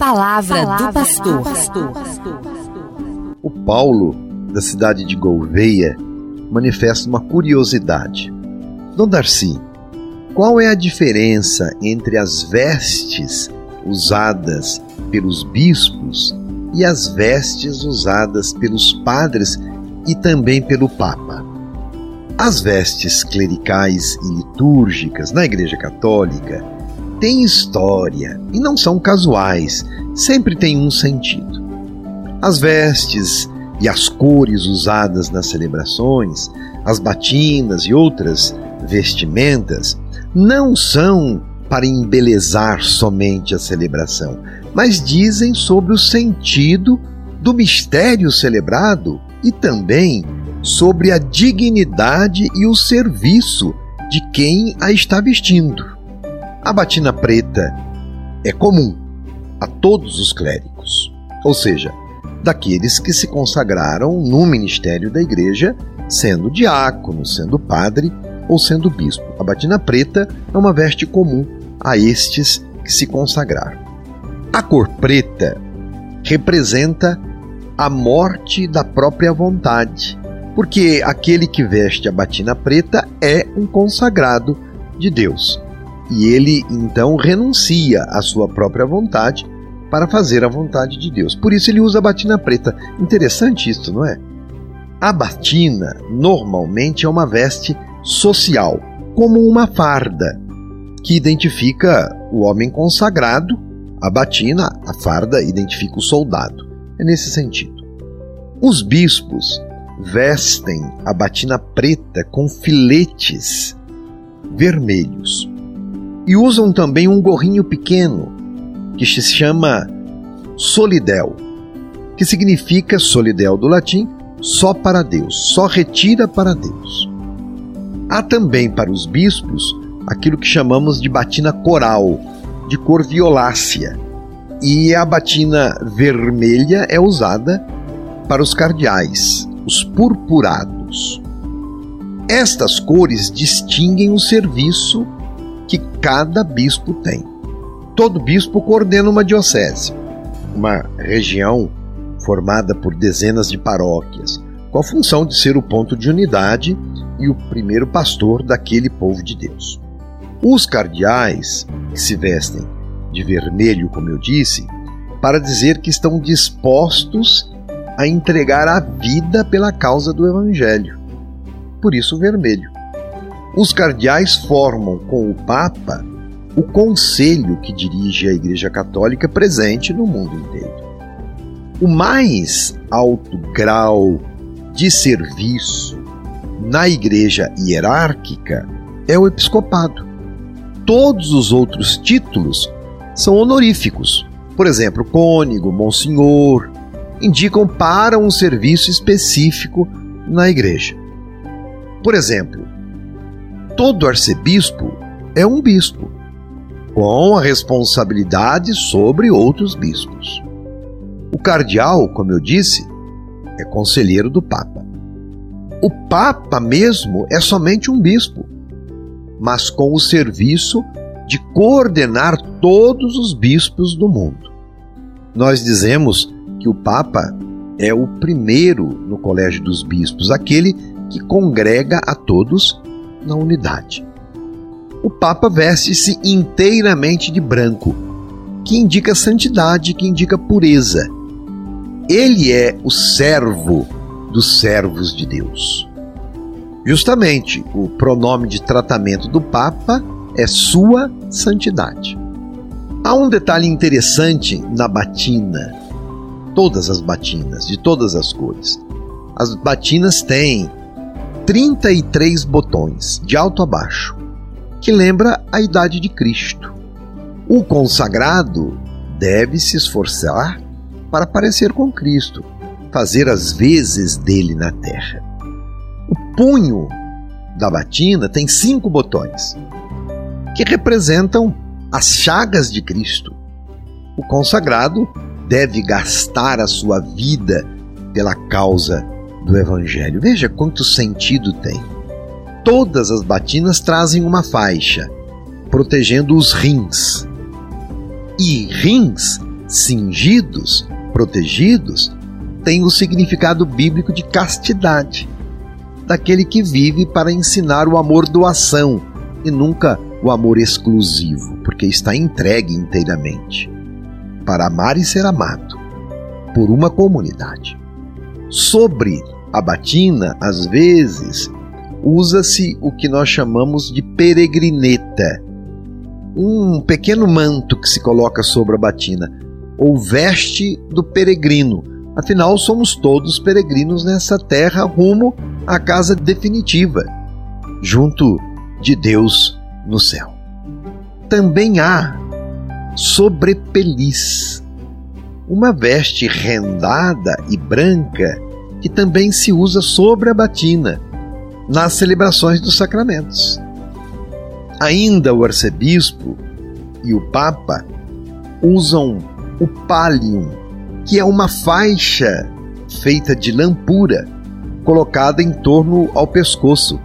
Palavra, Palavra do pastor. pastor. O Paulo, da cidade de Gouveia, manifesta uma curiosidade. Dom Darcy, qual é a diferença entre as vestes usadas pelos bispos e as vestes usadas pelos padres e também pelo Papa? As vestes clericais e litúrgicas na Igreja Católica têm história e não são casuais, sempre têm um sentido. As vestes e as cores usadas nas celebrações, as batinas e outras vestimentas, não são para embelezar somente a celebração, mas dizem sobre o sentido do mistério celebrado e também sobre a dignidade e o serviço de quem a está vestindo. A batina preta é comum a todos os clérigos, ou seja, daqueles que se consagraram no ministério da igreja, sendo diácono, sendo padre ou sendo bispo. A batina preta é uma veste comum a estes que se consagraram. A cor preta representa a morte da própria vontade, porque aquele que veste a batina preta é um consagrado de Deus e ele então renuncia à sua própria vontade para fazer a vontade de Deus. Por isso ele usa a batina preta. Interessante isso, não é? A batina normalmente é uma veste social, como uma farda, que identifica o homem consagrado. A batina, a farda, identifica o soldado. É nesse sentido. Os bispos vestem a batina preta com filetes vermelhos e usam também um gorrinho pequeno que se chama solidel, que significa solidel do latim só para Deus, só retira para Deus. Há também para os bispos aquilo que chamamos de batina coral, de cor violácea, e a batina vermelha é usada para os cardeais, os purpurados. Estas cores distinguem o serviço que cada bispo tem. Todo bispo coordena uma diocese, uma região formada por dezenas de paróquias, com a função de ser o ponto de unidade e o primeiro pastor daquele povo de Deus. Os cardeais, que se vestem de vermelho, como eu disse, para dizer que estão dispostos a entregar a vida pela causa do Evangelho. Por isso, o vermelho. Os cardeais formam com o Papa o conselho que dirige a Igreja Católica presente no mundo inteiro. O mais alto grau de serviço na Igreja hierárquica é o episcopado. Todos os outros títulos são honoríficos. Por exemplo, cônigo, monsenhor, indicam para um serviço específico na igreja. Por exemplo, todo arcebispo é um bispo, com a responsabilidade sobre outros bispos. O cardeal, como eu disse, é conselheiro do Papa. O Papa mesmo é somente um bispo, mas com o serviço de coordenar todos os bispos do mundo. Nós dizemos que o Papa é o primeiro no colégio dos bispos, aquele que congrega a todos na unidade. O Papa veste-se inteiramente de branco, que indica santidade, que indica pureza. Ele é o servo dos servos de Deus. Justamente, o pronome de tratamento do Papa é Sua Santidade. Há um detalhe interessante na batina, todas as batinas, de todas as cores. As batinas têm 33 botões, de alto a baixo, que lembra a idade de Cristo. O consagrado deve se esforçar para parecer com Cristo, fazer as vezes dele na terra. O punho da batina tem cinco botões, que representam as chagas de Cristo. O consagrado deve gastar a sua vida pela causa do Evangelho. Veja quanto sentido tem. Todas as batinas trazem uma faixa protegendo os rins. E rins cingidos, protegidos, tem o significado bíblico de castidade, daquele que vive para ensinar o amor doação e nunca o amor exclusivo, porque está entregue inteiramente para amar e ser amado por uma comunidade. Sobre a batina, às vezes, usa-se o que nós chamamos de peregrineta, um pequeno manto que se coloca sobre a batina, ou veste do peregrino. Afinal, somos todos peregrinos nessa terra rumo à casa definitiva, junto de Deus no céu. Também há sobrepeliz, uma veste rendada e branca que também se usa sobre a batina nas celebrações dos sacramentos. Ainda o arcebispo e o papa usam o pallium, que é uma faixa feita de lã pura colocada em torno ao pescoço,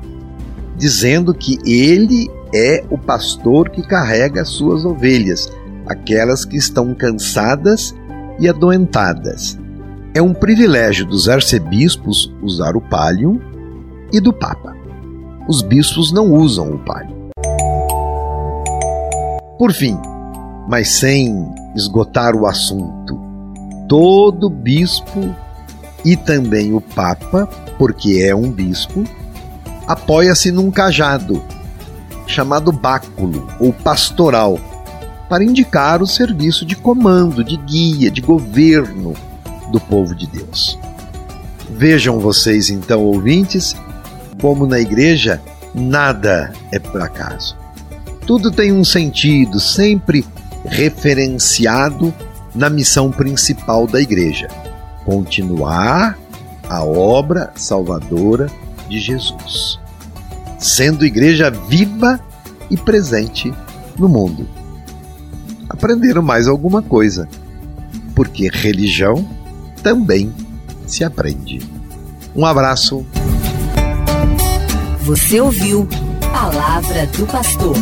dizendo que ele é o pastor que carrega as suas ovelhas, aquelas que estão cansadas e adoentadas. É um privilégio dos arcebispos usar o pallium e do papa. Os bispos não usam o palio. Por fim, mas sem esgotar o assunto, todo bispo e também o papa, porque é um bispo, apoia-se num cajado chamado báculo ou pastoral, para indicar o serviço de comando, de guia, de governo do povo de Deus. Vejam vocês então, ouvintes, como na igreja, nada é por acaso. Tudo tem um sentido, sempre referenciado na missão principal da igreja: continuar a obra salvadora de Jesus, sendo igreja viva e presente no mundo. Aprenderam mais alguma coisa, porque religião também se aprende. Um abraço você ouviu Palavra do Pastor.